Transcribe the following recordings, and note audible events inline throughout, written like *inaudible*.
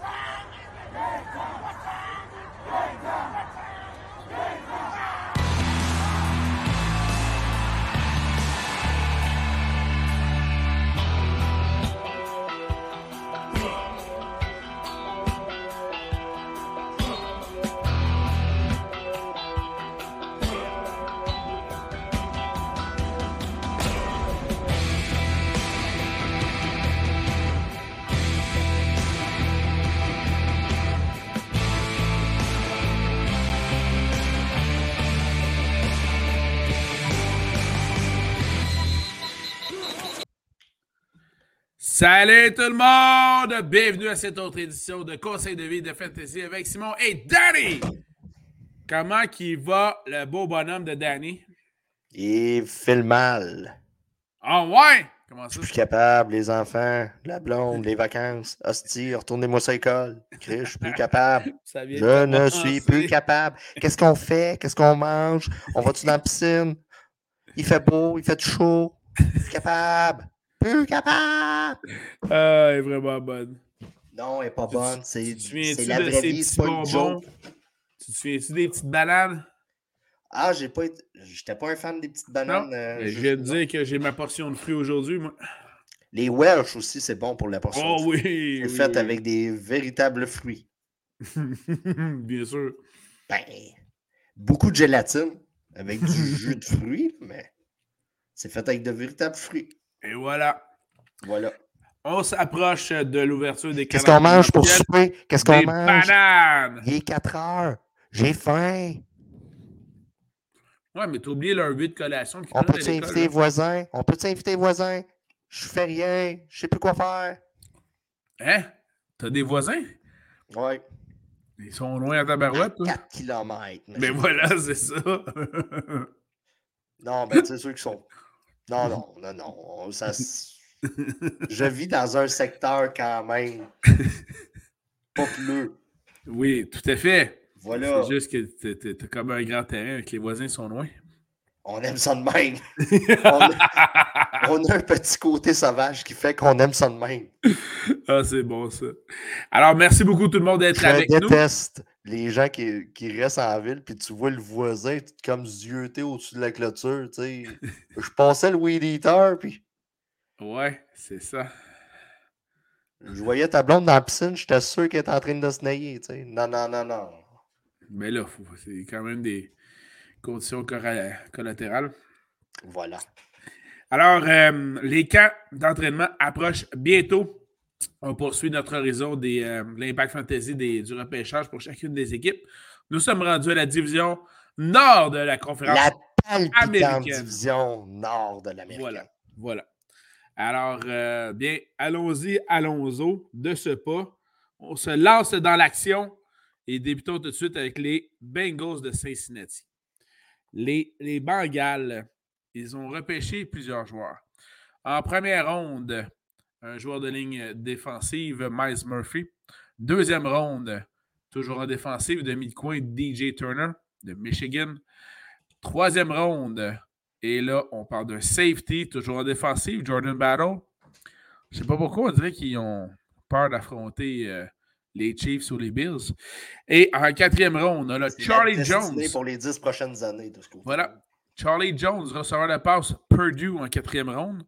Let's go! Salut tout le monde! Bienvenue à cette autre édition de Conseil de vie de Fantasy avec Simon et Danny! Comment qui va le beau bonhomme de Danny? Il fait le mal. Ah ouais? Comment Je ça? suis plus capable, les enfants, la blonde, les vacances. Hostie, retournez-moi à l'école. Je suis plus capable. *laughs* Ça vient Je ne suis plus capable. Qu'est-ce qu'on fait? Qu'est-ce qu'on mange? On va-tu dans la piscine? Il fait beau, il fait chaud. Plus capable. Plus capable. Ah, elle est vraiment bonne. Non, elle est pas Tu- bonne. tu C'est la de vraie ces vie, c'est pas une bonbons? joke. Tu te souviens-tu des petites bananes? Ah, j'ai pas été. J'étais pas un fan des petites Non? bananes. euh, je viens de dire que j'ai ma portion de fruits aujourd'hui, moi. Les Welsh aussi, c'est bon pour la portion. Oh de fruits. oui! C'est oui, fait oui. avec des véritables fruits. *laughs* Bien sûr. Ben, beaucoup de gélatine avec du jus de fruits, mais c'est fait avec de véritables fruits. Et voilà. Voilà. On s'approche de l'ouverture des Qu'est-ce qu'on mange pour souper? Qu'est-ce qu'on mange? bananes! Il est 4 heures. J'ai faim. Ouais, mais t'as oublié leur but de collation. On l'école, inviter les là. voisins? On peut-tu inviter les voisins? Je fais rien. Je sais plus quoi faire. Hein? T'as des voisins? Ouais. Ils sont loin à ta barouette, toi? 4 km. Mais voilà, c'est ça. Non, ben, c'est sûr qu'ils sont. Non, non, *laughs* non, non. Ça, *laughs* Je vis dans un secteur quand même populeux. oui, tout à fait. Voilà. C'est juste que t'as comme un grand terrain et que les voisins sont loin. On aime ça de même. *laughs* On a, on a un petit côté sauvage qui fait qu'on aime ça de même. *laughs* ah, c'est bon, ça. Alors, merci beaucoup tout le monde d'être Je avec nous. déteste les gens qui, qui restent en ville, puis tu vois le voisin comme zioté au-dessus de la clôture. tu sais. *laughs* Je passais le weed eater, puis Ouais, c'est ça. je voyais ta blonde dans la piscine, j'étais sûr qu'elle était en train de se nailler. tu sais. Non, non, non, non. Mais là, c'est quand même des conditions collatérales. Voilà. Alors, euh, les camps d'entraînement approchent bientôt. On poursuit notre horizon de l'Impact Fantasy des, du repêchage pour chacune des équipes. Nous sommes rendus à la division nord de la conférence. La américaine. division nord de l'Amérique. Voilà. Voilà. Alors, euh, bien, allons-y, allons-y de ce pas. On se lance dans l'action et débutons tout de suite avec les Bengals de Cincinnati. Les, les Bengals, ils ont repêché plusieurs joueurs. En première ronde, un joueur de ligne défensive, Miles Murphy. Deuxième ronde, toujours en défensive, de mi-coin, DJ Turner de Michigan. Troisième ronde, et là, on parle d'un safety, toujours en défensive, Jordan Battle. Je ne sais pas pourquoi on dirait qu'ils ont peur d'affronter euh, les Chiefs ou les Bills. Et en quatrième ronde, on a la Charlie Jones. pour les dix prochaines années de ce. Voilà. Charlie Jones, receveur de passe, Purdue en quatrième ronde.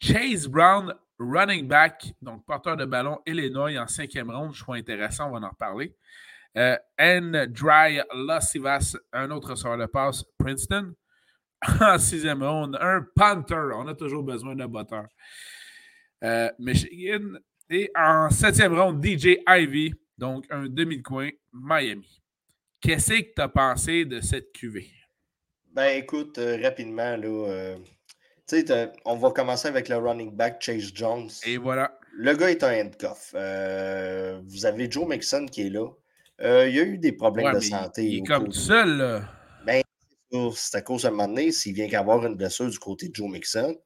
Chase Brown, running back, donc porteur de ballon, Illinois en cinquième ronde. Choix intéressant, on va en reparler. Euh, N. Dry Lasivas, un autre receveur de passe, Princeton. *laughs* En sixième ronde, un Panther. On a toujours besoin d'un botteur. Euh, Michigan. Et en septième ronde, DJ Ivy, donc un demi de coin, Miami. Qu'est-ce que tu as pensé de cette cuvée? Ben écoute, euh, rapidement, là. Tu sais, on va commencer avec le running back Chase Jones. Et voilà. Le gars est un handcuff. Euh, vous avez Joe Mixon qui est là. Euh, il y a eu des problèmes Ouais, de santé. il est comme tout seul, là. Ça, C'est à cause de un moment donné, s'il vient qu'avoir une blessure du côté de Joe Mixon.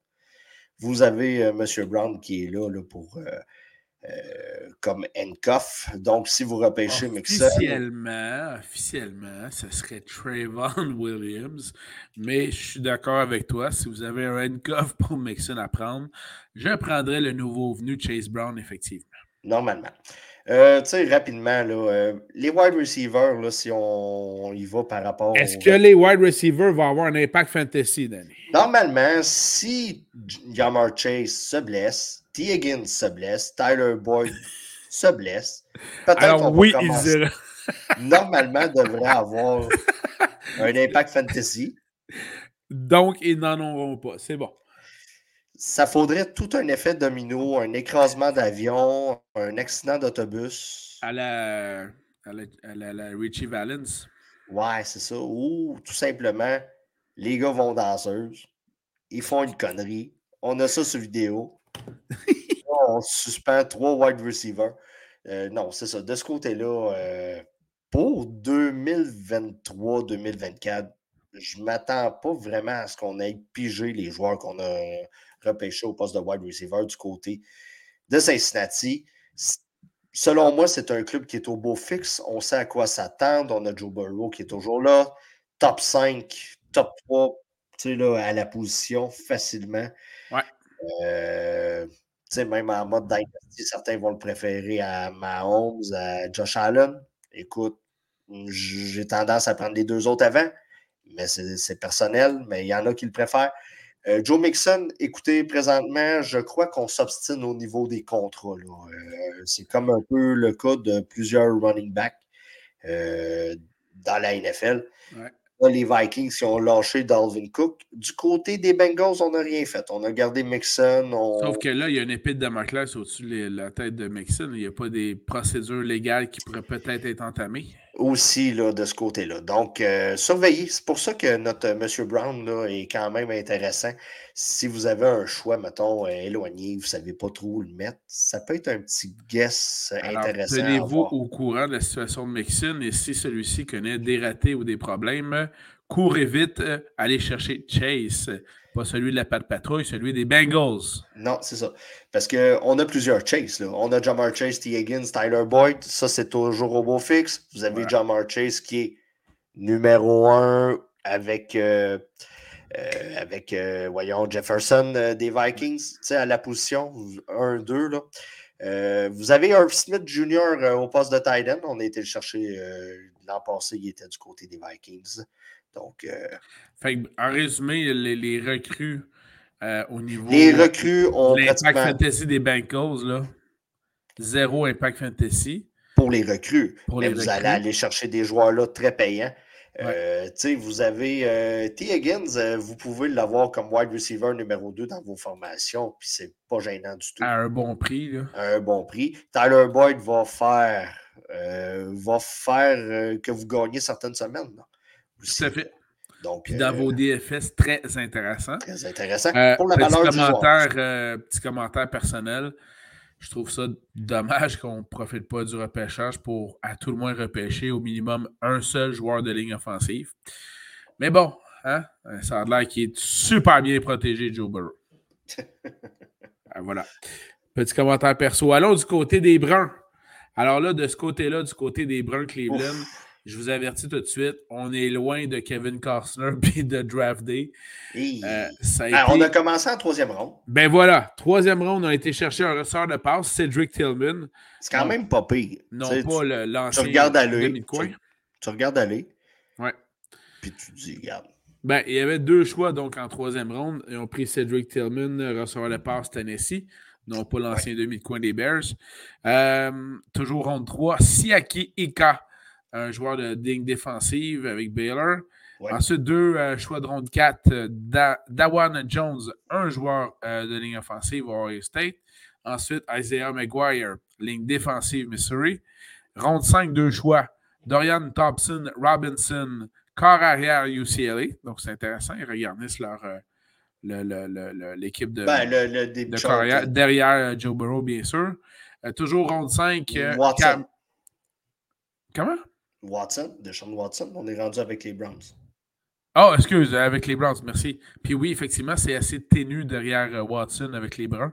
Vous avez euh, M. Brown qui est là, là, pour euh, comme handcuff. Donc, si vous repêchez Mixon, Officiellement, officiellement, ce serait Trayvon *laughs* Williams. Mais je suis d'accord avec toi. Si vous avez un handcuff pour Mixon à prendre, je prendrais le nouveau venu Chase Brown, effectivement. normalement. Euh, tu sais, rapidement, là, euh, les wide receivers, là, si on, y va par rapport. Est-ce que les wide receivers vont avoir un impact fantasy, Danny? Normalement, si Jamar Chase se blesse, T. Higgins se blesse, Tyler Boyd *laughs* se blesse, peut-être qu'on oui, commencer... *laughs* Normalement, devrait avoir *laughs* un impact fantasy. Donc, ils n'en auront pas. C'est bon ça faudrait tout un effet domino, un écrasement d'avion, un accident d'autobus. À la, à la, Richie Valens. Ouais, c'est ça. Ou tout simplement, les gars vont danseuse, ils font une connerie. On a ça sur vidéo. *laughs* on suspend trois wide receivers. Euh, non, c'est ça. De ce côté-là, euh, pour 2023-2024, je ne m'attends pas vraiment à ce qu'on ait pigé les joueurs qu'on a repêché au poste de wide receiver du côté de Cincinnati. Selon moi, c'est un club qui est au beau fixe. On sait à quoi s'attendre. On a Joe Burrow qui est toujours là. Top 5, top 3, tu sais, là, à la position facilement. Ouais. Euh, même en mode dynasty, certains vont le préférer à Mahomes, à Josh Allen. Écoute, j'ai tendance à prendre les deux autres avant, mais c'est personnel, mais il y en a qui le préfèrent. Euh, Joe Mixon, écoutez, présentement, je crois qu'on s'obstine au niveau des contrats. Euh, c'est comme un peu le cas de plusieurs running backs euh, dans la NFL. Les Vikings qui ont lâché Dalvin Cook. Du côté des Bengals, on n'a rien fait. On a gardé Mixon. Sauf que là, il y a une épée de Damoclès au-dessus de la tête de Mixon. Il n'y a pas des procédures légales qui pourraient peut-être être entamées aussi là, de ce côté-là. Donc, euh, surveillez. C'est pour ça que notre euh, M. Brown là, est quand même intéressant. Si vous avez un choix, mettons, euh, éloigné, vous ne savez pas trop où le mettre, ça peut être un petit guess intéressant. Tenez-vous au courant de la situation de Mixon et si celui-ci connaît des ratés ou des problèmes, courez vite, allez chercher Chase. Pas celui de la patte patrouille, celui des Bengals. Non, c'est ça. Parce qu'on a plusieurs Chase. Là. On a Jamar Chase, T. Higgins, Tyler Boyd. Ça, c'est toujours au beau fixe. Vous avez Jamar Chase qui est numéro un avec, euh, euh, avec euh, voyons, Jefferson des Vikings à la position 1-2. vous avez Irv Smith Jr. au poste de tight end. On a été le chercher l'an passé, il était du côté des Vikings. Donc, en résumé, les, recrues euh, au niveau. Les recrues ont. L'impact fantasy des Bengals, là. Zéro impact fantasy. Pour les recrues. Mais vous allez aller chercher des joueurs là très payants. Euh, vous avez euh, T. Higgins, vous pouvez l'avoir comme wide receiver numéro 2 dans vos formations, puis c'est pas gênant du tout. À un bon prix. Là. À un bon prix. Tyler Boyd va faire, va faire que vous gagnez certaines semaines. Là, tout à fait. Puis dans vos euh, DFS, très intéressant. Très intéressant. Euh, Pour la petit, commentaire, euh, petit commentaire personnel. Je trouve ça dommage qu'on ne profite pas du repêchage pour à tout le moins repêcher au minimum un seul joueur de ligne offensive. Mais bon, hein, ça a l'air qu'il est super bien protégé, Joe Burrow. Ah, *laughs* voilà. Petit commentaire perso. Allons du côté des Bruns. Alors là, de ce côté-là, du côté des Bruns Cleveland, je vous avertis tout de suite, on est loin de Kevin Costner *laughs* et de Draft Day. Euh, ah, on a commencé en troisième ronde. Ben voilà, troisième ronde, on a été chercher un ressort de passe, Cedric Tillman. C'est quand même pas pire. Non, pas l'ancien. Tu regardes aller. Tu, tu, regardes aller. Ouais. Puis tu dis, regarde. Ben, il y avait deux choix donc en troisième ronde. Ils ont pris Cedric Tillman, ressort de passe Tennessee. Non, pas l'ancien demi de coin des Bears. Euh, toujours ronde 3. Siaki Ika un joueur de digne défensive avec Baylor. Ensuite, deux euh, choix de ronde 4, euh, Dawan Jones, un joueur euh, de ligne offensive Ohio State. Ensuite, Isaiah McGuire, ligne défensive Missouri. Ronde 5, deux choix. Dorian Thompson, Robinson, corps arrière UCLA. Donc, c'est intéressant. Ils regardent leur, l'équipe de, ben, le, carrière, derrière Joe Burrow, bien sûr. toujours ronde 5. Comment? Watson, de Sean Watson. On est rendu avec les Browns. Oh, excuse, avec les Browns, merci. Puis oui, effectivement, c'est assez ténu derrière euh, Watson avec les Browns.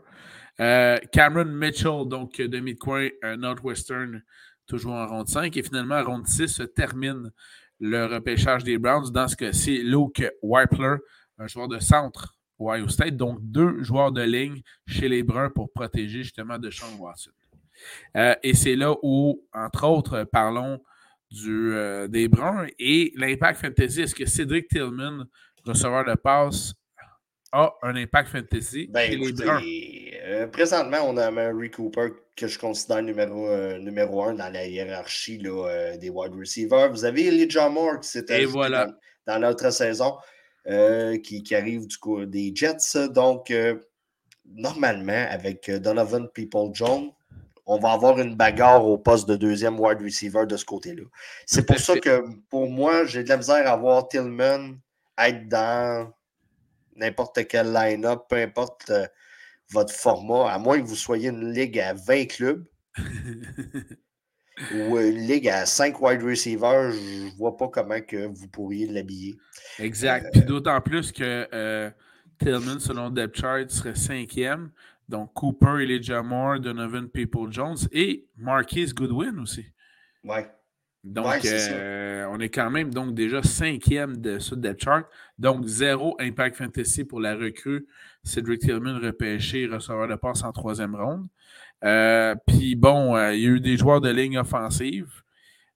Euh, Cameron Mitchell, donc demi de coin, Northwestern, toujours en ronde 5. Et finalement, en ronde 6, se termine le repêchage des Browns. Dans ce cas-ci, Luke Wipler, un joueur de centre Ohio State. Donc, deux joueurs de ligne chez les Bruns pour protéger justement de Sean Watson. Euh, et c'est là où, entre autres, parlons du, euh, des Bruns et l'impact fantasy. Est-ce que Cédric Tillman, receveur de passe, a un impact fantasy ben, les Bruns? Euh, présentement, on a Mary Cooper que je considère numéro, numéro un dans la hiérarchie là, des wide receivers. Vous avez Elijah Moore qui voilà. dans, notre saison, qui, qui, arrive du coup des Jets. Donc, normalement, avec Donovan People-Jones, on va avoir une bagarre au poste de deuxième wide receiver de ce côté-là. C'est pour ça que, pour moi, j'ai de la misère à voir Tillman être dans n'importe quel line-up, peu importe euh, votre format, à moins que vous soyez une ligue à 20 clubs *laughs* ou une ligue à 5 wide receivers, je ne vois pas comment que vous pourriez l'habiller. Exact. Euh, Puis d'autant plus que euh, Tillman, selon Depth Chart, serait cinquième. Donc, Cooper, Elijah Moore, Donovan People-Jones et Marquise Goodwin aussi. Ouais. Donc, euh, on est quand même donc déjà cinquième de ce depth chart. Donc, zéro impact fantasy pour la recrue. Cedric Tillman repêché, receveur de passe en troisième ronde. Euh, puis bon, euh, il y a eu des joueurs de ligne offensive.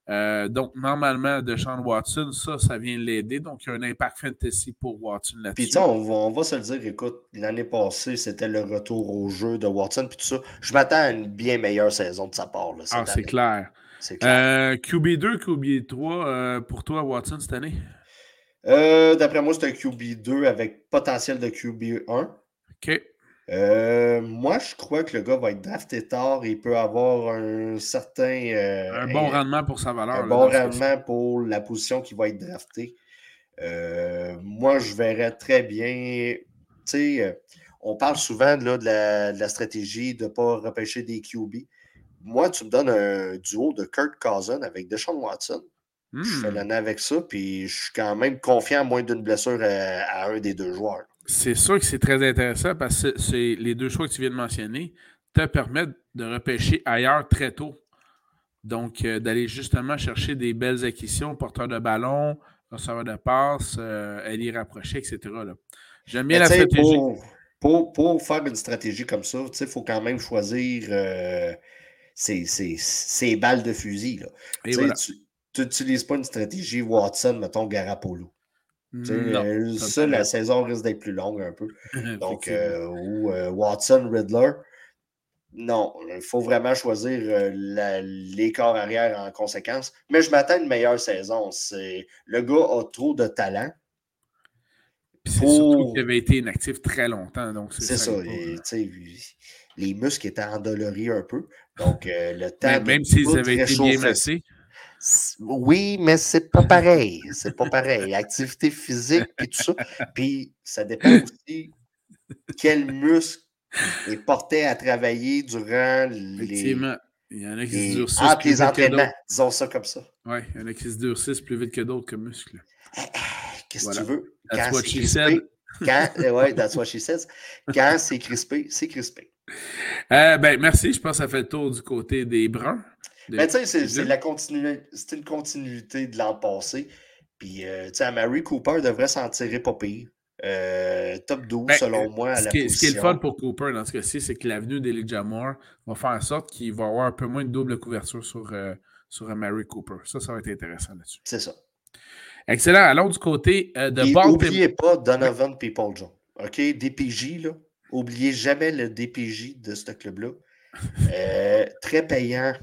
Euh, donc, normalement, de Sean Watson, ça, ça vient l'aider. Donc, il y a un impact fantasy pour Watson là-dessus. Puis, on va, on va se le dire, écoute, l'année passée, c'était le retour au jeu de Watson. Puis tout ça, je m'attends à une bien meilleure saison de sa part. Là, ah, c'est clair. clair. QB2, QB3 pour toi, Watson, cette année? Euh, d'après moi, c'est un QB2 avec potentiel de QB1. OK. Euh, moi, je crois que le gars va être drafté tard. Il peut avoir un certain. Euh, un bon rendement pour sa valeur. Un bon rendement pour la position qui va être draftée. Euh, moi, je verrais très bien. Tu sais, on parle souvent là, de, la, stratégie de ne pas repêcher des QB. Moi, tu me donnes un duo de Kurt Cousin avec Deshaun Watson. Je fais hmm. l'année avec ça, puis je suis quand même confiant à moins d'une blessure à un des deux joueurs. C'est sûr que c'est très intéressant parce que c'est les deux choix que tu viens de mentionner te permettent de repêcher ailleurs très tôt. Donc, euh, d'aller justement chercher des belles acquisitions, porteur de ballon, receveur de passe, euh, aller rapprocher, etc. J'aime bien la stratégie. Pour, pour, faire une stratégie comme ça, il faut quand même choisir euh, ses, balles de fusil. Tu n'utilises pas une stratégie Watson, mettons Garapolo. Euh, ça, la saison risque d'être plus longue un peu. *laughs* Donc, euh, ou euh, Watson, Riddler. Non, il faut vraiment choisir les corps arrière en conséquence. Mais je m'attends à une meilleure saison. Le gars a trop de talent. C'est surtout qu'il avait été inactif très longtemps. C'est ça. les muscles étaient endoloris un peu. Donc, le *laughs* temps. même s'ils avaient été bien massés. Oui, mais c'est pas pareil. C'est pas pareil. Activité physique et tout ça. Puis ça dépend aussi quel muscle est porté à travailler durant les. Il y en a qui se durcissent. Entre les entraînements, disons ça comme ça. Oui, il y en a qui se durcissent plus vite que d'autres comme muscles. Qu'est-ce que tu veux? That's what she said. Quand, eh ouais, that's what she says. Quand c'est crispé, c'est crispé. Euh, ben, merci. Je pense que ça fait le tour du côté des Bruns. Mais tu sais, c'est une continuité de l'an passé. Puis, euh, tu sais, Mary Cooper devrait s'en tirer pas pire. Euh, top 12, ben, selon moi, à ce la qui, Ce qui est le fun pour Cooper dans ce cas-ci, c'est que l'avenue d'Elijah Moore va faire en sorte qu'il va avoir un peu moins de double couverture sur, euh, sur Mary Cooper. Ça, ça va être intéressant là-dessus. C'est ça. Excellent. Allons du côté de Et N'oubliez pas Donovan People John. OK? DPJ, là. Oubliez jamais le DPJ de ce club-là. très payant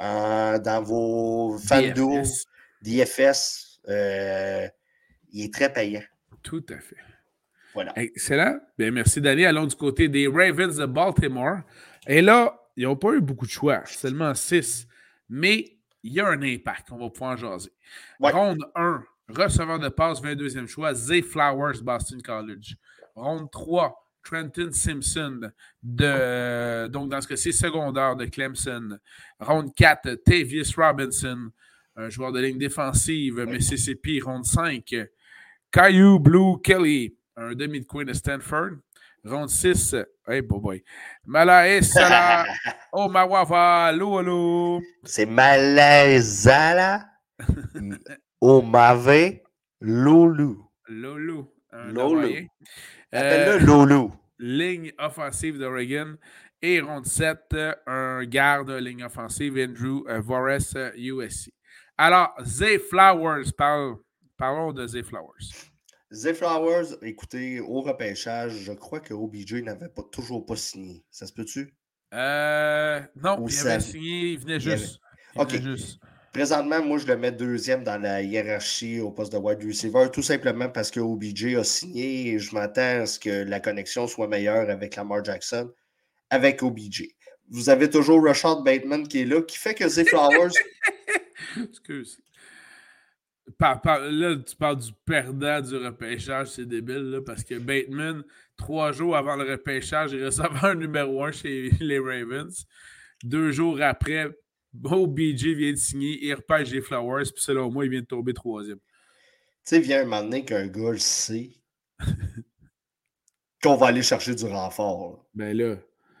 dans vos fandos d'IFS. Euh, il est très payant. Tout à fait. Voilà. Excellent. Bien, merci d'aller. Allons du côté des Ravens de Baltimore. Et là, ils n'ont pas eu beaucoup de choix, seulement 6. Mais il y a un impact. On va pouvoir jaser. Ronde 1, receveur de passe, 22e choix, Zay Flowers, Boston College. Ronde 3, Trenton Simpson, de, donc dans ce cas-ci, secondaire de Clemson. Ronde 4, Tavius Robinson, un joueur de ligne défensive, Mississippi. Ronde 5, Caillou Blue Kelly, un demi de Queen de Stanford. Ronde 6, hey boy boy. Malaise Sala, *laughs* Omawawa. C'est Malaisala, *laughs* Omave, Lulu. Lolo. Lolo. Euh, Ligne offensive d'Oregon. Et ronde 7, un garde ligne offensive, Andrew Vorres, USC. Alors, Zay Flowers, parlons de Zay Flowers. Zay Flowers, écoutez, au repêchage, je crois que OBJ n'avait pas, toujours pas signé. Ça se peut-tu? Euh, non, il avait signé, il venait juste. OK. Présentement, moi, je le mets deuxième dans la hiérarchie au poste de wide receiver, tout simplement parce que OBJ a signé et je m'attends à ce que la connexion soit meilleure avec Lamar Jackson, avec OBJ. Vous avez toujours Rashad Bateman qui est là, qui fait que Zay Flowers. *laughs* Excuse. là, tu parles du perdant du repêchage, c'est débile, parce que Bateman, trois jours avant le repêchage, il recevait un numéro un chez les Ravens. Deux jours après, Bon, BJ vient de signer, il repêche les Flowers, puis selon moi, il vient de tomber troisième. Tu sais, vient un moment donné qu'un gars le sait *laughs* qu'on va aller chercher du renfort. Ben là.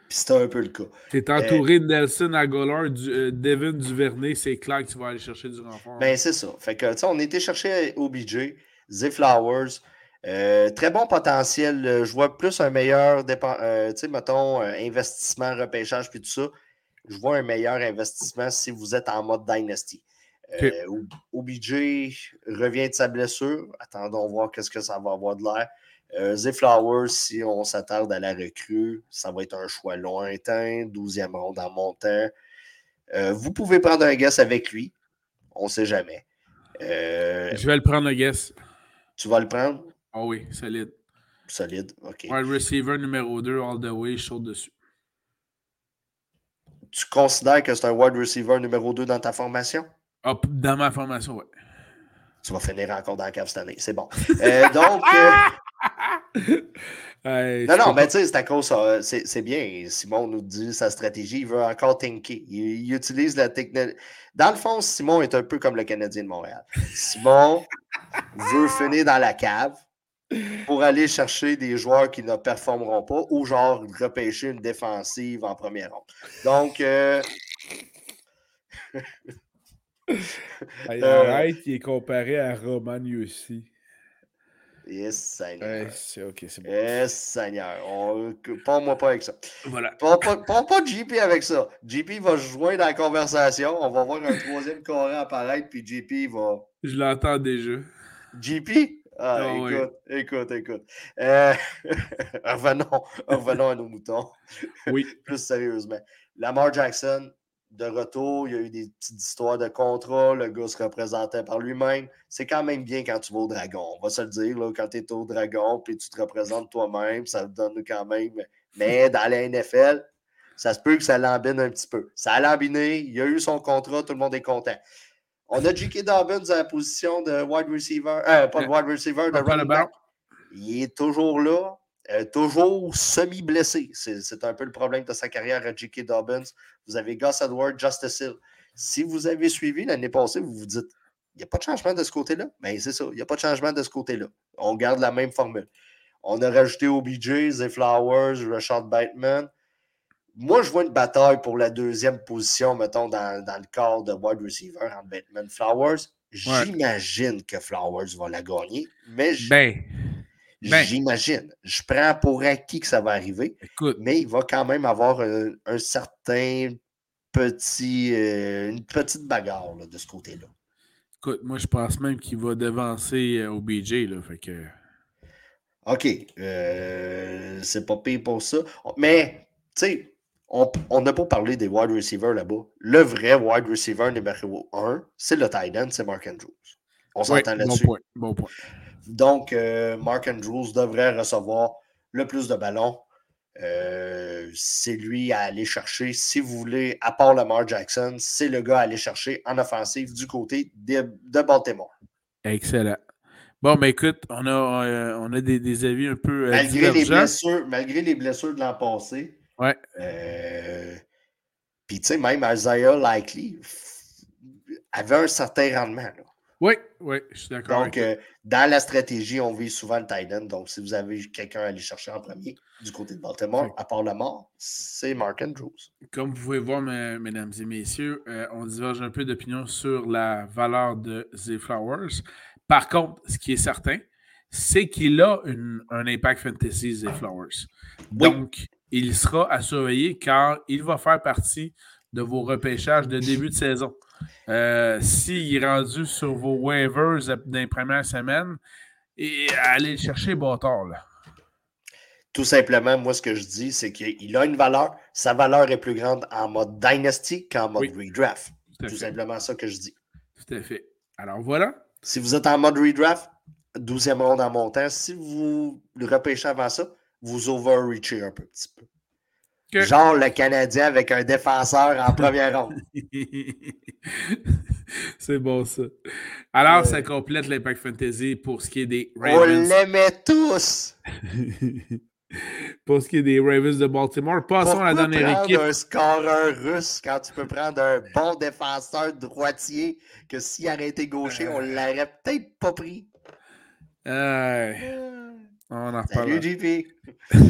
Puis c'est un peu le cas. Tu es entouré de Nelson Aguilar, du, euh, Devin Duvernay, c'est clair que tu vas aller chercher du renfort. Ben c'est ça. Fait que, tu sais, on était chercher OBJ, Z Flowers. Euh, très bon potentiel. Je vois plus un meilleur, euh, tu sais, mettons, investissement, repêchage, puis tout ça je vois un meilleur investissement si vous êtes en mode Dynasty. Euh, OBJ revient de sa blessure. Attendons voir qu'est-ce que ça va avoir de l'air. Euh, Z Flowers, si on s'attarde à la recrue, ça va être un choix lointain, 12e ronde en montant. Euh, vous pouvez prendre un guess avec lui. On ne sait jamais. Euh, je vais le prendre, un guess. Tu vas le prendre? Ah oui, solide. Solide, OK. Wide receiver numéro 2, all the way, chaud dessus tu considères que c'est un wide receiver numéro 2 dans ta formation? Ah, dans ma formation, oui. Tu vas finir encore dans la cave cette année. C'est bon. Euh, donc. Euh, *laughs* non, non, mais tu sais, c'est à cause. c'est bien. Simon nous dit sa stratégie. Il veut encore tinker. Il, utilise la technologie. Dans le fond, Simon est un peu comme le Canadien de Montréal. Simon veut finir dans la cave pour aller chercher des joueurs qui ne performeront pas ou genre repêcher une défensive en première ronde. Donc. Euh... *laughs* Arrête, il est comparé à Roman aussi. Yes, Seigneur. c'est ok, c'est bon. Yes, Seigneur. On... moi pas avec ça. Voilà. Pas, pas, pas, JP avec ça. JP va joindre dans la conversation. On va voir un troisième coréen apparaître, puis JP va. Je l'entends déjà. JP? Ah, ah, écoute, écoute, écoute, euh, *laughs* revenons, revenons à nos moutons. Oui. *laughs* Plus sérieusement. Lamar Jackson, de retour, il y a eu des petites histoires de contrat, le gars se représentait par lui-même. C'est quand même bien quand tu vas au Dragon, on va se le dire, là, quand tu es au Dragon, puis tu te représentes toi-même, ça te donne quand même. Mais *laughs* dans la NFL, ça se peut que ça lambine un petit peu. Ça a lambiné, il a eu son contrat, tout le monde est content. On a J.K. Dobbins à la position de wide receiver, euh, pas de wide receiver, de running back. Il est toujours là, euh, toujours semi-blessé. C'est un peu le problème de sa carrière à J.K. Dobbins. Vous avez Gus Edwards, Justice Hill. Si vous avez suivi l'année passée, vous vous dites, il n'y a pas de changement de ce côté-là? Mais ben, c'est ça, il n'y a pas de changement de ce côté-là. On garde la même formule. On a rajouté OBJ, Zay Flowers, Rashad Bateman. Moi, je vois une bataille pour la deuxième position, mettons, dans, le corps de wide receiver entre Batman Flowers. J'imagine que Flowers va la gagner, mais ben, ben. j'imagine. Je prends pour acquis que ça va arriver, mais il va quand même avoir un, certain petit, euh, une petite bagarre de ce côté-là. Écoute, moi, je pense même qu'il va devancer euh, OBJ. Là, fait que... OK. Euh, c'est pas pire pour ça. Mais, tu sais, on n'a pas parlé des wide receivers là-bas. Le vrai wide receiver numéro 1, c'est le tight end, c'est Mark Andrews. On s'entend là-dessus. Bon point, Donc, euh, Mark Andrews devrait recevoir le plus de ballons. Euh, c'est lui à aller chercher. Si vous voulez, à part Lamar Jackson, c'est le gars à aller chercher en offensive du côté de, Baltimore. Excellent. Bon, mais écoute, on a, euh, on a des, avis un peu. malgré, les blessures, malgré les blessures de l'an passé, Ouais. Euh, puis, tu sais, même Isaiah Likely avait un certain rendement. Là. Oui, oui, je suis d'accord. Donc, euh, dans la stratégie, on vise souvent le tight end. Donc, si vous avez quelqu'un à aller chercher en premier du côté de Baltimore, à part la mort, c'est Mark Andrews. Comme vous pouvez voir, mesdames et messieurs, euh, on diverge un peu d'opinion sur la valeur de The Flowers. Par contre, ce qui est certain, c'est qu'il a un impact fantasy, The Flowers. Donc, il sera à surveiller car il va faire partie de vos repêchages de début de saison. Euh, S'il est rendu sur vos waivers les premières semaines, et allez le chercher bâtard. Là. Tout simplement, moi, ce que je dis, c'est qu'il a une valeur. Sa valeur est plus grande en mode Dynasty qu'en mode redraft. Tout, tout simplement ça que je dis. Tout à fait. Alors voilà. Si vous êtes en mode redraft, 12e ronde en montant, si vous le repêchez avant ça, vous overreachez un peu, petit peu. Genre le Canadien avec un défenseur en première ronde. *laughs* C'est bon ça. Alors, ça complète l'Impact Fantasy pour ce qui est des Ravens. On l'aimait tous! *laughs* pour ce qui est des Ravens de Baltimore, passons à la dernière équipe. un scoreur russe quand tu peux prendre un bon défenseur droitier que s'il arrêtait gaucher, on l'aurait peut-être pas pris? Euh, on en Salut, JP. *laughs*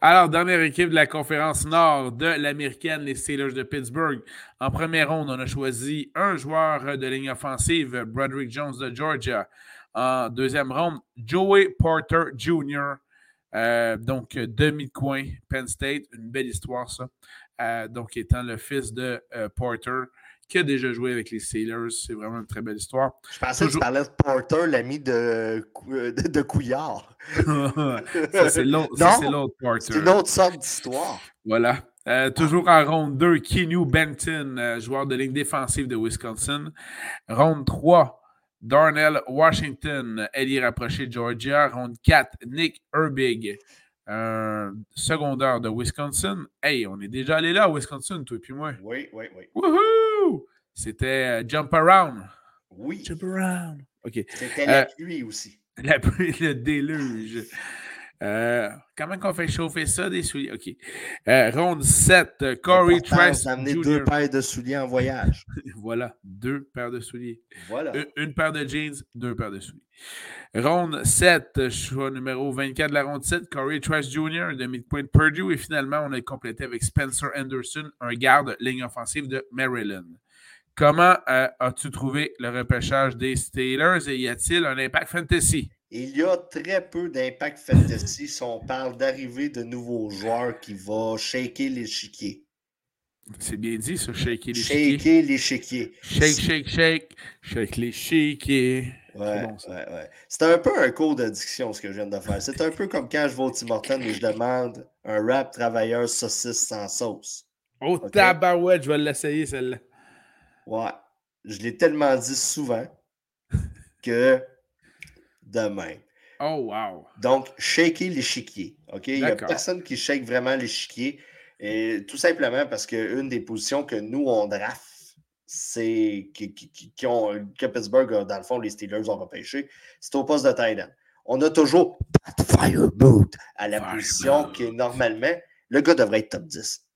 Alors, dernière équipe de la conférence nord de l'américaine, les Steelers de Pittsburgh. En première ronde, on a choisi un joueur de ligne offensive, Broderick Jones de Georgia. En deuxième ronde, Joey Porter Jr., euh, donc demi coin, Penn State. Une belle histoire, ça. Euh, donc, étant le fils de euh, Porter, qui a déjà joué avec les Steelers. C'est vraiment une très belle histoire. Je pensais que tu parlais de Porter, l'ami de, de, de, Couillard. *laughs* c'est l'autre Porter. C'est une autre sorte d'histoire. Voilà. Euh, toujours en ronde 2, Kenu Benton, euh, joueur de ligne défensive de Wisconsin. Ronde 3, Darnell Washington, allié rapproché de Georgia. Ronde 4, Nick Herbig, un secondaire de Wisconsin. Hey, on est déjà allé là, Wisconsin, toi et puis moi. Oui, oui, oui. Woohoo! C'était euh, Jump Around. Oui. Jump Around. OK. C'était la euh, pluie aussi. La pluie, le déluge. Euh, comment qu'on fait chauffer ça, des souliers? OK. Euh, ronde 7, Corey Trask. amené deux paires de souliers en voyage. *laughs* voilà, deux paires de souliers. Voilà. Une, paire de jeans, deux paires de souliers. Ronde 7, choix numéro 24 de la ronde 7, Corey Trask Jr., de midpoint Purdue. Et finalement, on a complété avec Spencer Anderson, un garde ligne offensive de Maryland. Comment euh, as-tu trouvé le repêchage des Steelers et y a-t-il un impact fantasy? Il y a très peu d'impact fantasy si on parle d'arrivée de nouveaux joueurs qui vont shaker l'échiquier. C'est bien dit, ça, shaker l'échiquier. Shaker l'échiquier. Shake, shake, shake. Shake l'échiquier. Ouais, bon, ouais, ouais. C'est un peu un cours d'addiction, ce que je viens de faire. C'est un peu comme quand je vais au Tim Hortons et je demande un rap travailleur saucisse sans sauce. Oh, okay? tabarouette, je vais l'essayer, celle-là. Ouais. Je l'ai tellement dit souvent *laughs* que demain. Oh, wow. Donc, shaker l'échiquier. OK? Il n'y a personne qui shake vraiment l'échiquier. Et tout simplement parce qu'une des positions que nous, on draft, c'est qui, qui, ont, que Pittsburgh, dans le fond, les Steelers ont repêché, c'est au poste de tight On a toujours Fire Boot à la position qui est normalement, le gars devrait être top 10.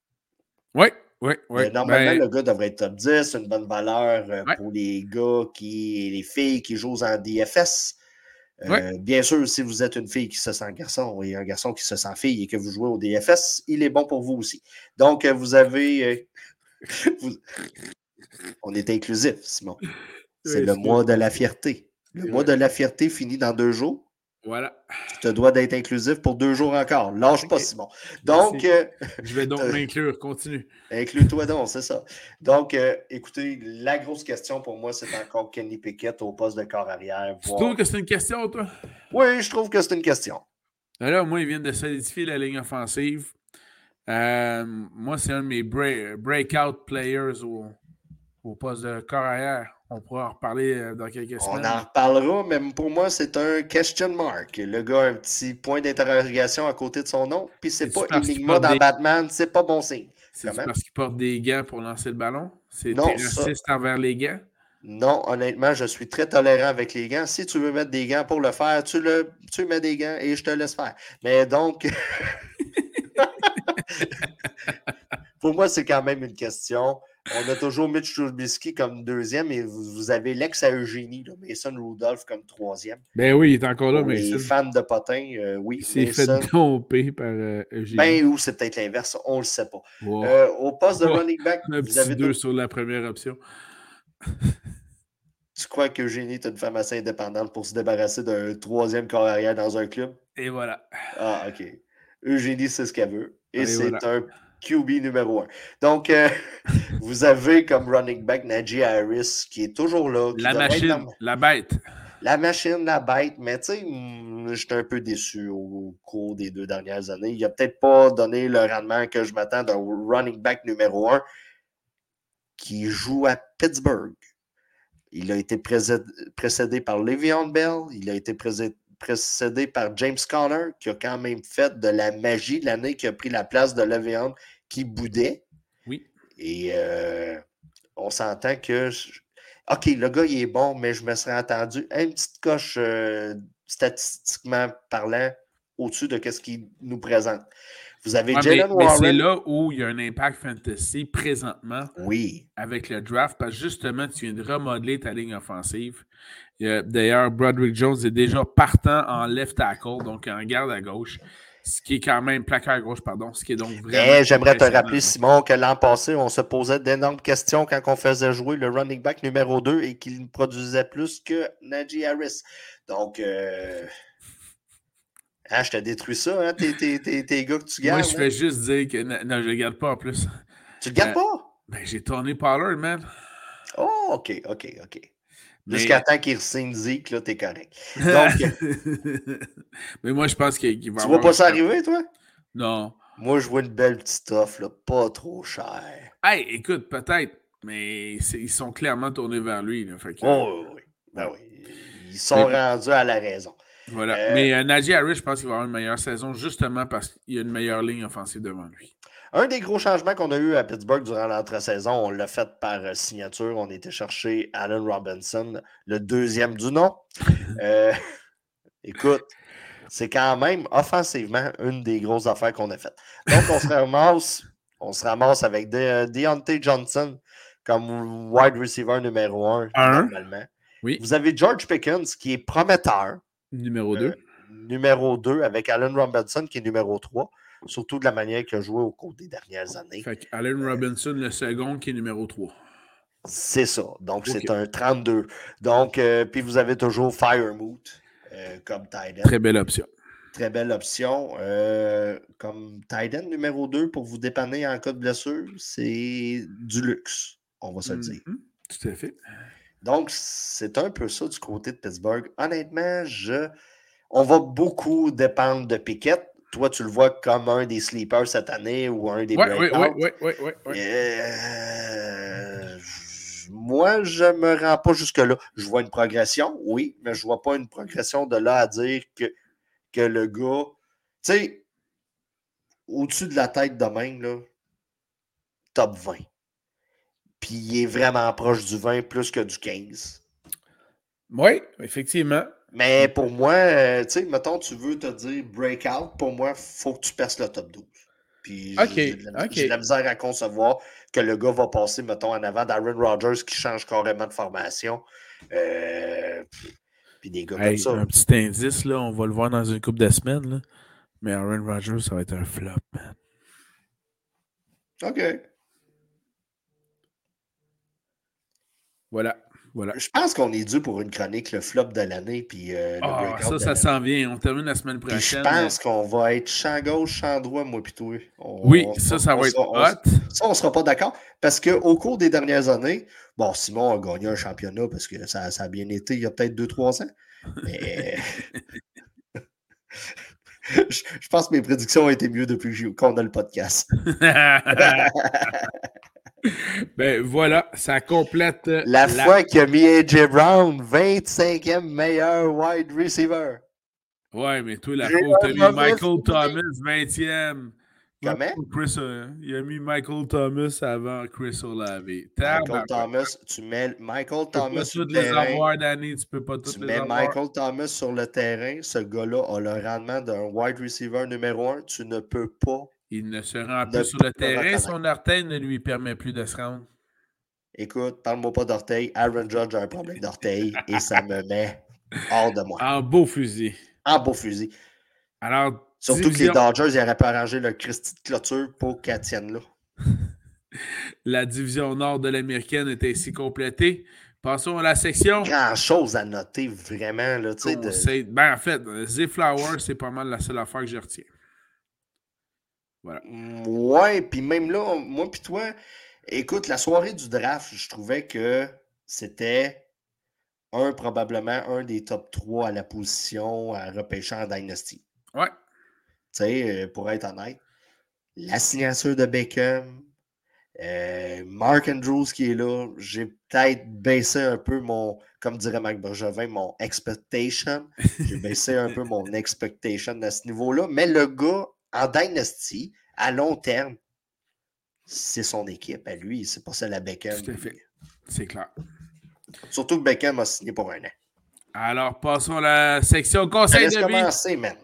Oui, oui, oui. Normalement, ben le gars devrait être top 10, une bonne valeur euh, pour les gars qui, les filles qui jouent en DFS. Euh, bien sûr, si vous êtes une fille qui se sent garçon et un garçon qui se sent fille et que vous jouez au DFS, il est bon pour vous aussi. Donc, euh, vous avez. Euh, *laughs* on est inclusif, Simon. C'est le mois de la fierté. Le mois de la fierté finit dans deux jours. Voilà. Tu te dois d'être inclusif pour deux jours encore. Lâche pas, Simon. Donc. Euh, je vais donc *laughs* m'inclure. Continue. Inclus-toi donc, c'est ça. Donc, euh, écoutez, la grosse question pour moi, c'est encore Kenny Pickett au poste de corps arrière. Tu trouves que c'est une question, toi? Oui, je trouve que c'est une question. Alors, moi, il vient de solidifier la ligne offensive. Euh, moi, c'est un de mes breakout players au, au poste de corps arrière. On pourra en reparler euh, dans quelques semaines. On en reparlera, mais pour moi, c'est un question mark. Le gars a un petit point d'interrogation à côté de son nom, puis c'est pas Enigma dans Batman, c'est pas bon signe. C'est parce qu'il porte des gants pour lancer le ballon? C'est raciste envers les gants? Non, honnêtement, je suis très tolérant avec les gants. Si tu veux mettre des gants pour le faire, tu, le, tu mets des gants et je te laisse faire. Mais donc, *laughs* *laughs* pour moi, c'est quand même une question. On a toujours Mitch Trubisky comme deuxième et vous, avez l'ex à Eugénie, Mason Rudolph comme troisième. Ben oui, il est encore là, mais. Les fans de potin, euh, oui. C'est fait tromper par euh, Eugénie. Ben ou c'est peut-être l'inverse, on ne le sait pas. Euh, au poste de running back, vous avez deux sur la première option. *laughs* tu crois qu'Eugénie est une femme assez indépendante pour se débarrasser d'un troisième corps arrière dans un club? Et voilà. Ah, OK. Eugénie, c'est ce qu'elle veut. Et Et c'est voilà. un QB numéro un. Donc, euh, *laughs* vous avez comme running back Najee Harris qui est toujours là. La machine, dans- la bête. La machine, la bête, mais tu sais, hum, j'étais un peu déçu au cours des deux dernières années. Il n'a peut-être pas donné le rendement que je m'attends d'un running back numéro un qui joue à Pittsburgh. Il a été précédé par Le'Veon Bell, il a été précédé par James Conner, qui a quand même fait de la magie l'année qui a pris la place de Le'Veon qui boudait. Oui. Et euh, on s'entend que. je- OK, le gars, il est bon, mais je me serais attendu une petite coche euh, statistiquement parlant au-dessus de ce qu'il nous présente. Vous avez Ouais, mais Jalen mais c'est Warren. là où il y a un impact fantasy présentement Oui. avec le draft, parce que justement, tu viens de remodeler ta ligne offensive. A- D'ailleurs, Broderick Jones est déjà partant en left tackle, donc en garde à gauche, ce qui est quand même placard à gauche, pardon, ce qui est donc vraiment. Mais j'aimerais te rappeler, Simon, que l'an passé, on se posait d'énormes questions quand on faisait jouer le running back numéro 2 et qu'il produisait plus que Najee Harris. Donc, euh... hein, je t'ai détruit ça, hein, tes, tes- tes- tes gars que tu gardes. Moi, je hein. fais juste dire que. Non, je le garde pas en plus. Tu le gardes Euh, pas? Ben, j'ai tourné Pollard, man. Oh, OK, OK, OK. Jusqu'à temps qu'il signe Zeke, là, t'es correct. *laughs* Donc, Mais moi, je pense qu'il va tu vois pas ça arriver, toi? Non. Moi, je vois une belle petite offre, là, pas trop chère. Hey, écoute, peut-être, mais ils sont clairement tournés vers lui. Là, fait que, Oh, oui, oui. Ben oui. Ils sont Mais- rendus à la raison. Voilà. Euh, Mais euh, Najee Harris, je pense qu'il va avoir une meilleure saison justement parce qu'il y a une meilleure ligne offensive devant lui. Un des gros changements qu'on a eu à Pittsburgh durant l'entre-saison, on l'a fait par euh, signature. On était chercher Allen Robinson, le deuxième du nom. Euh, *laughs* écoute, c'est quand même offensivement une des grosses affaires qu'on a faites. Donc, on se ramasse, on se ramasse avec De- Deontay Johnson comme wide receiver numéro un, Un. normalement. Oui. Vous avez George Pickens qui est prometteur Numéro Euh, 2. numéro 2 avec Allen Robinson qui est numéro 3, surtout de la manière qu'il a joué au cours des dernières années. Fait Allen Robinson, le second, qui est numéro 3. C'est ça. Donc, c'est un 32. Donc, euh, puis vous avez toujours Firemoot euh, comme tight end. Très belle option. Très belle option. Euh, comme tight end numéro 2 pour vous dépanner en cas de blessure, c'est du luxe, on va se le dire. Mhm. Tout à fait. Donc, c'est un peu ça du côté de Pittsburgh. Honnêtement, je... on va beaucoup dépendre de Pickett. Toi, tu le vois comme un des sleepers cette année ou un des Oui, oui, breakouts. oui, oui, oui. Euh, Moi, je me rends pas jusque-là. Je vois une progression, oui, mais je vois pas une progression de là à dire que, que le gars, tu sais, au-dessus de la tête de même, là, top 20. Puis il est vraiment proche du 20 plus que du 15. Oui, effectivement. Mais pour moi, euh, tu sais, mettons, tu veux te dire breakout, pour moi, il faut que tu perces le top 12. Puis Ok, j'ai de, la- ok. j'ai de la misère à concevoir que le gars va passer, mettons, en avant d'Aaron Rodgers qui change carrément de formation. Euh, puis des gars Hey, comme un ça. petit indice, là, on va le voir dans une couple de semaines. Là. Mais Aaron Rodgers, ça va être un flop, man. OK. Voilà. Voilà. Je pense qu'on est dû pour une chronique, le flop de l'année, puis euh, le Ah, ça, ça s'en vient. On termine la semaine Puis je prochaine. pense qu'on va être champ gauche, champ droit, moi, puis toi. On- Oui, on- ça, ça on va être hot. Ça, on ne sera pas d'accord. Parce qu'au cours des dernières années, bon, Simon a gagné un championnat parce que ça, ça a bien été il y a peut-être 2-3 ans. Mais. *laughs* je, pense que mes prédictions ont été mieux depuis qu'on a le podcast. *laughs* *laughs* ben voilà, ça complète euh, La, fois qu'il a mis AJ Brown, 25e meilleur wide receiver. Ouais, mais toi, la faute, t'as mis Michael. Thomas 20e. Comment? Chris, euh, il a mis Michael Thomas avant Chris Olave. Michael. Thomas, tu mets Michael Thomas sur le terrain. avoir tu peux pas toutes Tu les mets avoir. Michael Thomas sur le terrain, ce gars-là a le rendement d'un wide receiver numéro un. Tu ne peux pas. Il ne se rend Ne plus sur le terrain, son orteil ne lui permet plus de se rendre. Écoute, parle-moi pas d'orteil. Aaron Judge a un problème d'orteil et ça me *laughs* met hors de moi. En beau fusil. En beau fusil. Alors, Surtout que les Dodgers, ils auraient pu arranger leur Christie de clôture pour qu'elle tienne là. *laughs* la division nord de l'américaine est ainsi complétée. Passons à la section. Grand chose à noter, vraiment. Là, de-. Ben, en fait, Zay Flower, c'est pas mal la seule affaire que je retiens. Voilà. Ouais, puis même là, moi puis toi, écoute, la soirée du draft, je trouvais que c'était un, probablement un des top 3 à la position à repêcher en Dynasty. Ouais. Tu sais, euh, pour être honnête, la signature de Beckham, euh, Mark Andrews qui est là, j'ai peut-être baissé un peu mon, comme dirait Marc Bergevin, mon expectation. J'ai baissé un peu mon *laughs* expectation à ce niveau-là. Mais le gars, en Dynasty, à long terme, c'est son équipe à lui. C'est pas celle à Beckham. C'est clair. Surtout que Beckham a signé pour un an. Alors, passons à la section conseil de vie. man.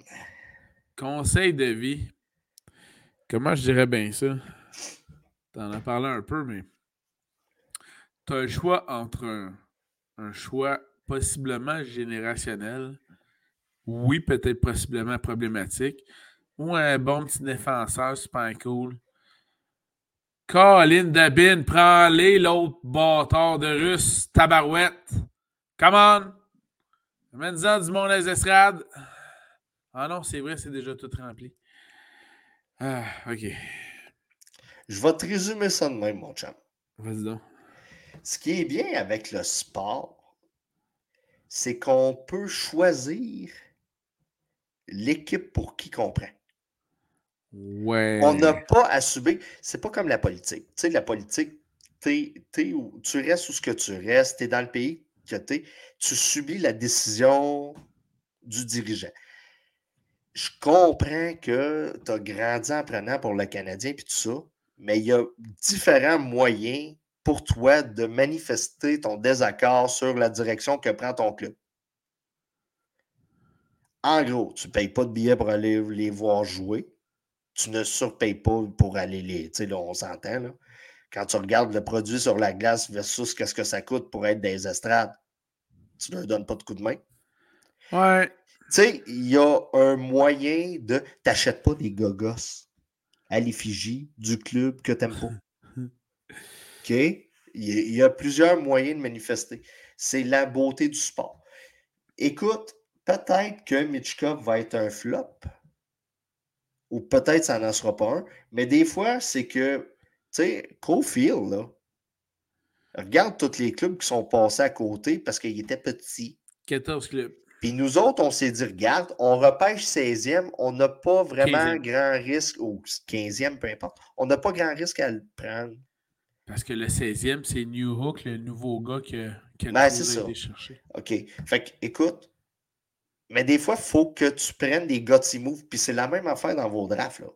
Conseil de vie. Comment je dirais bien ça? T'en as parlé un peu, mais tu as le choix entre un, un choix possiblement générationnel, oui, peut-être possiblement problématique, ou un bon petit défenseur super cool. Colin Dabin, prends-les, l'autre bâtard de russe, tabarouette. Come on! Amène-en du monde à les estrades. Ah non, c'est vrai, c'est déjà tout rempli. Ah, ok. Je vais te résumer ça de même, mon chum. Vas-y donc. Ce qui est bien avec le sport, c'est qu'on peut choisir l'équipe pour qui qu'on prend. On n'a pas à subir. C'est pas comme la politique. Tu sais, la politique, tu restes où ce que tu restes, tu es dans le pays que tu es, tu subis la décision du dirigeant. Je comprends que tu as grandi en prenant pour le Canadien et tout ça, mais il y a différents moyens pour toi de manifester ton désaccord sur la direction que prend ton club. En gros, tu ne payes pas de billets pour aller les voir jouer. Tu ne surpayes pas pour aller les. Tu sais, là, on s'entend. Là. Quand tu regardes le produit sur la glace versus qu'est-ce que ça coûte pour être des estrades, tu ne leur donnes pas de coup de main. Ouais. Tu sais, il y a un moyen de. T'achètes pas des gogos à l'effigie du club que t'aimes pas. *laughs* OK? Il y, a, il y a plusieurs moyens de manifester. C'est la beauté du sport. Écoute, peut-être que Mitchkov va être un flop. Ou peut-être ça n'en sera pas un. Mais des fois, c'est que, tu sais, Cofield, là, regarde tous les clubs qui sont passés à côté parce qu'il était petit. 14 clubs. Puis nous autres, on s'est dit, regarde, on repêche 16e, on n'a pas vraiment 15e. grand risque, ou 15e, peu importe, on n'a pas grand risque à le prendre. Parce que le 16e, c'est New Hook, le nouveau gars que, que Ben, c'est a ça. été chercher. OK. Fait que, écoute, mais des fois, il faut que tu prennes des gutsy moves, puis c'est la même affaire dans vos drafts, là.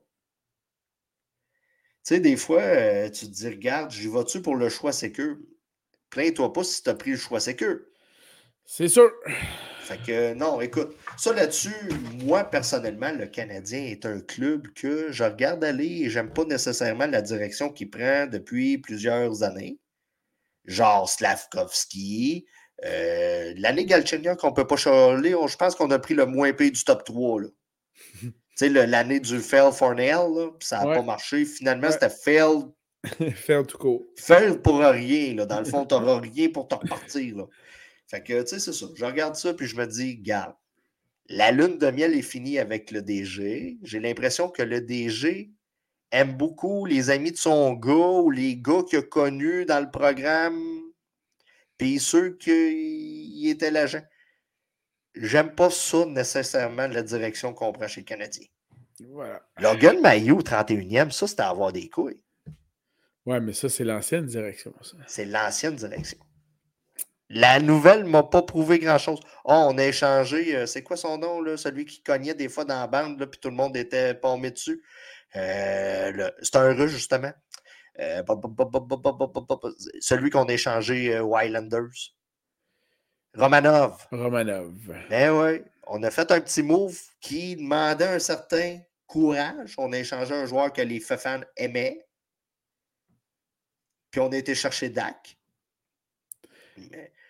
Tu sais, des fois, euh, tu te dis, regarde, j'y vas-tu pour le choix sécure? Plains-toi pas si tu as pris le choix sécure. C'est sûr. Fait que non, écoute, ça là-dessus, moi personnellement, le Canadien est un club que je regarde aller et j'aime pas nécessairement la direction qu'il prend depuis plusieurs années. Genre Slavkovski, euh, l'année Galchenyuk qu'on peut pas charler, on- je pense qu'on a pris le moins payé du top 3. là. *laughs* tu sais, le- l'année du Fail Fornell, ça n'a Ouais. pas marché. Finalement, Ouais. c'était Fail *laughs* Faire tout court. Faire pour rien, là. Dans le fond, tu n'auras rien pour te repartir, là. Fait que, tu sais, c'est ça. Je regarde ça, puis je me dis, garde, la lune de miel est finie avec le DG. J'ai l'impression que le DG aime beaucoup les amis de son gars ou les gars qu'il a connus dans le programme, puis ceux qui étaient l'agent. J'aime pas ça nécessairement, la direction qu'on prend chez le Canadien. Voilà. Logan Maillot, 31e, ça, c'était avoir des couilles. Ouais, mais ça, c'est l'ancienne direction. C'est l'ancienne direction. La nouvelle ne m'a pas prouvé grand-chose. Oh, on a échangé, euh, c'est quoi son nom, là, celui qui cognait des fois dans la bande, là, puis tout le monde était pommé dessus. Euh, c'est un russe, justement. Celui qu'on a échangé euh, Wildlanders. Romanov. Romanov. Ben oui. On a fait un petit move qui demandait un certain courage. On a échangé un joueur que les fans aimaient. Puis on a été chercher Dak.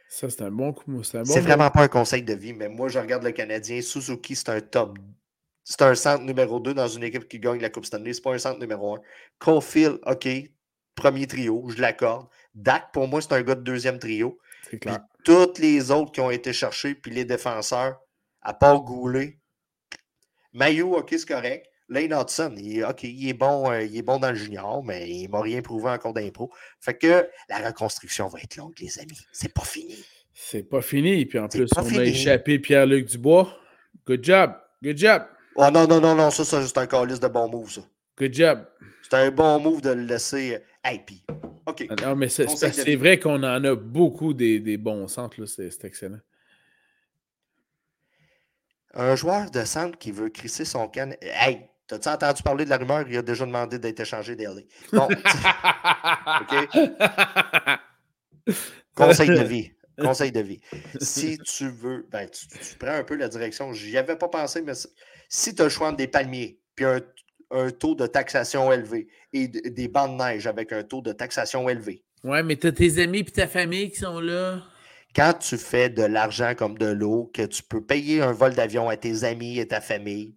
Ça, c'est un bon coup. C'est vraiment pas un conseil de vie, mais moi, je regarde le Canadien. Suzuki, c'est un top. C'est un centre numéro 2 dans une équipe qui gagne la Coupe Stanley. C'est pas un centre numéro 1. Caulfield, OK, Premier trio, je l'accorde. Dak, pour moi, c'est un gars de deuxième trio. C'est Puis clair. toutes les autres qui ont été cherchés, puis les défenseurs, à part Goulet. Maillot, OK, c'est correct. Lane Hudson, il, OK, il est, bon, euh, il est bon dans le junior, mais il ne m'a rien prouvé encore d'impro. Fait que la reconstruction va être longue, les amis. C'est pas fini. C'est pas fini. Puis en plus, on a échappé Pierre-Luc Dubois. Good job. Good job. Oh non, non, non, non, ça, c'est juste un calice de bon move, ça. Good job. C'est un bon move de le laisser. Hey, puis, OK. Ah non, mais c'est vrai qu'on en a beaucoup des, des bons centres, là. C'est excellent. Un joueur de centre qui veut crisser son can. Hey, T'as-tu entendu parler de la rumeur? Il a déjà demandé d'être échangé d'LA. Bon. *laughs* OK? Conseil de vie. Conseil de vie. Si tu veux, ben, tu, prends un peu la direction. J'y avais pas pensé, mais si tu as le choix entre des palmiers, puis un, un, taux de taxation élevé et des bancs de neige avec un taux de taxation élevé. Ouais, mais tu as tes amis et ta famille qui sont là. Quand tu fais de l'argent comme de l'eau, que tu peux payer un vol d'avion à tes amis et ta famille,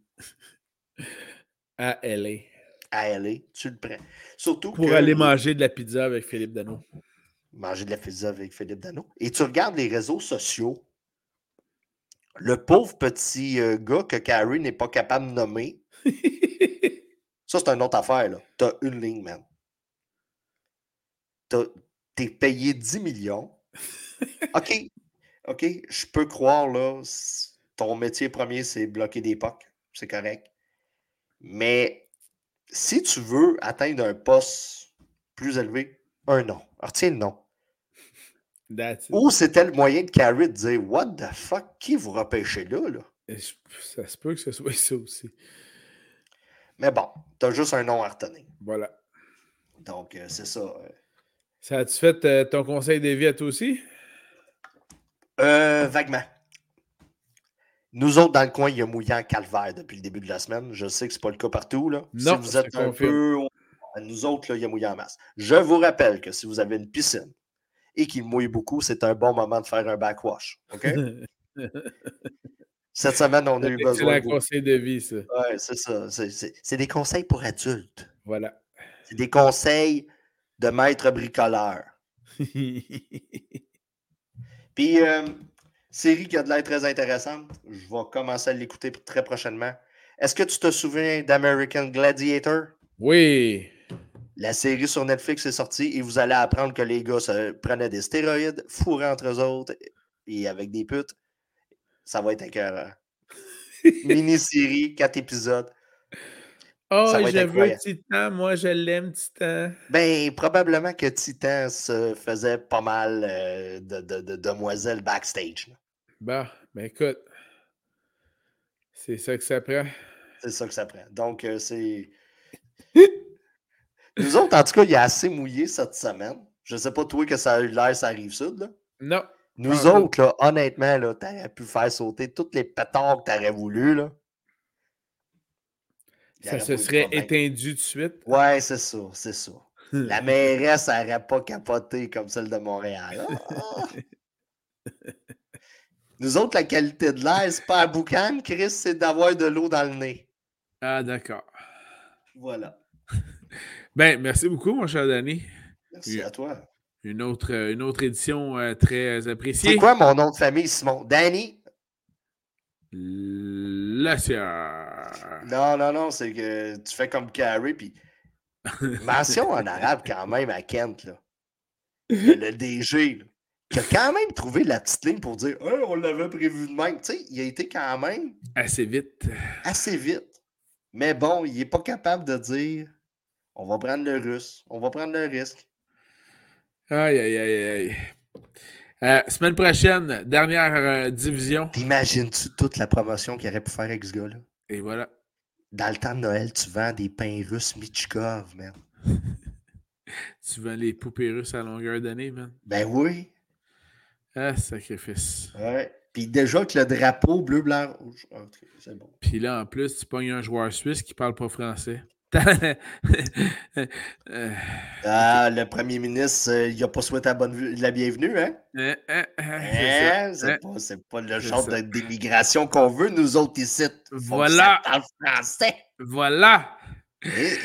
*laughs* à LA. À LA, tu le prends. Surtout Pour aller manger de la pizza avec Philippe Dano. Manger de la pizza avec Philippe Dano. Et tu regardes les réseaux sociaux. Le pauvre petit euh, gars que Carrie n'est pas capable de nommer. *laughs* ça, c'est une autre affaire. Là. T'as une ligne, man. T'es payé 10 millions. *laughs* OK. OK. Je peux croire, là, ton métier premier, c'est bloquer des pocs. C'est correct. Mais si tu veux atteindre un poste plus élevé, un nom. Retiens le nom. Ou c'était le moyen de Carrie de dire What the fuck, qui vous repêchez là, là? Ça se peut que ce soit ça aussi. Mais bon, t'as juste un nom à retenir. Voilà. Donc, euh, c'est ça. Euh. Ça a-tu fait euh, ton conseil de vie à toi aussi? Euh, vaguement. Nous autres, dans le coin, il y a mouillant calvaire depuis le début de la semaine. Je sais que ce n'est pas le cas partout. Là. si vous êtes un peu. Nous autres, là, il y a mouillant en masse. Je vous rappelle que si vous avez une piscine et qu'il mouille beaucoup, c'est un bon moment de faire un backwash. OK? *laughs* Cette semaine, on a eu besoin. C'est un conseil de vie, ça. Oui, c'est ça. C'est des conseils pour adultes. Voilà. C'est des conseils de maître bricoleur. *laughs* Puis, euh, Série qui a de l'air très intéressante. Je vais commencer à l'écouter très prochainement. Est-ce que tu te souviens d'American Gladiator? Oui. La série sur Netflix est sortie et vous allez apprendre que les gars se prenaient des stéroïdes, fourraient entre eux autres et avec des putes. Ça va être écœurant. *laughs* Mini-série, quatre épisodes. Oh, je veux Titan, moi je l'aime, Titan. Ben, probablement que Titan se faisait pas mal euh, de, de, demoiselles backstage. Bah, ben écoute, c'est ça que ça prend. C'est ça que ça prend. Donc, euh, c'est. *laughs* Nous autres, en tout cas, il y a assez mouillé cette semaine. Je ne sais pas, toi, que ça a eu l'air, ça arrive sud, là. Non. Nous autres, là, honnêtement, là, t'aurais pu faire sauter toutes les pétards que t'aurais voulu, là. Ça se serait éteindu tout de suite. Ouais, c'est ça, c'est ça. *laughs* La mairesse n'aurait pas capoté comme celle de Montréal. Ah! *laughs* Nous autres, la qualité de l'air, c'est pas à boucan, Chris, c'est d'avoir de l'eau dans le nez. Ah, d'accord. Voilà. *laughs* Ben, merci beaucoup, mon cher Danny. Merci à toi. Une autre, une autre édition euh, très appréciée. C'est quoi mon nom de famille, Simon? Danny? Lassière. Non, non, non, c'est que tu fais comme Carrie, puis mention en arabe quand *laughs* même à Kent, là. Le, DG, là, qui a quand même trouvé la petite ligne pour dire on l'avait prévu de même. Tu sais, il a été quand même. Assez vite. Assez vite. Mais bon, il n'est pas capable de dire on va prendre le russe, on va prendre le risque. Aïe, aïe, aïe, aïe. Euh, semaine prochaine, dernière euh, division. T'imagines-tu toute la promotion qu'il aurait pu faire avec ce gars-là? Et voilà. Dans le temps de Noël, tu vends des pains russes Michkov, man. *laughs* tu vends les poupées russes à longueur d'année, man. Ben oui. Ah, sacrifice. Ouais. Puis déjà que le drapeau bleu, blanc, rouge. C'est bon. Puis là, en plus, tu pognes un joueur suisse qui parle pas français. Ah, le premier ministre, euh, il n'a pas souhaité la, bonne, la bienvenue, hein? Euh, euh, hein? c'est pas, pas, le genre d'immigration qu'on veut, nous autres ici. Voilà. français. Voilà. Eh.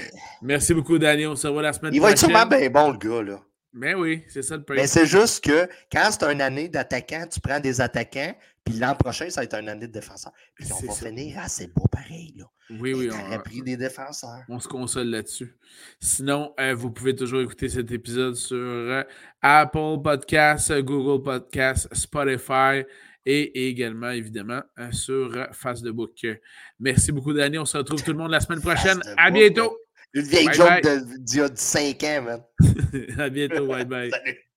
Merci beaucoup, Daniel. On se revoit la semaine il prochaine. Il va être sûrement bien bon, le gars, là. Mais ben oui, c'est ça le problème. Mais c'est juste que quand c'est une année d'attaquant, tu prends des attaquants, puis l'an prochain, ça va être une année de défenseur. Puis on va finir assez beau pareil. Là. Oui, oui. On a pris des défenseurs. On se console là-dessus. Sinon, euh, vous pouvez toujours écouter cet épisode sur euh, Apple Podcasts, Google Podcasts, Spotify et également, évidemment, euh, sur Face de Book. Merci beaucoup, Danny. On se retrouve tout le monde la semaine prochaine. À bientôt. Une vieille joke d'il y a 5 ans, man. *laughs* à bientôt. Bye bye. *laughs*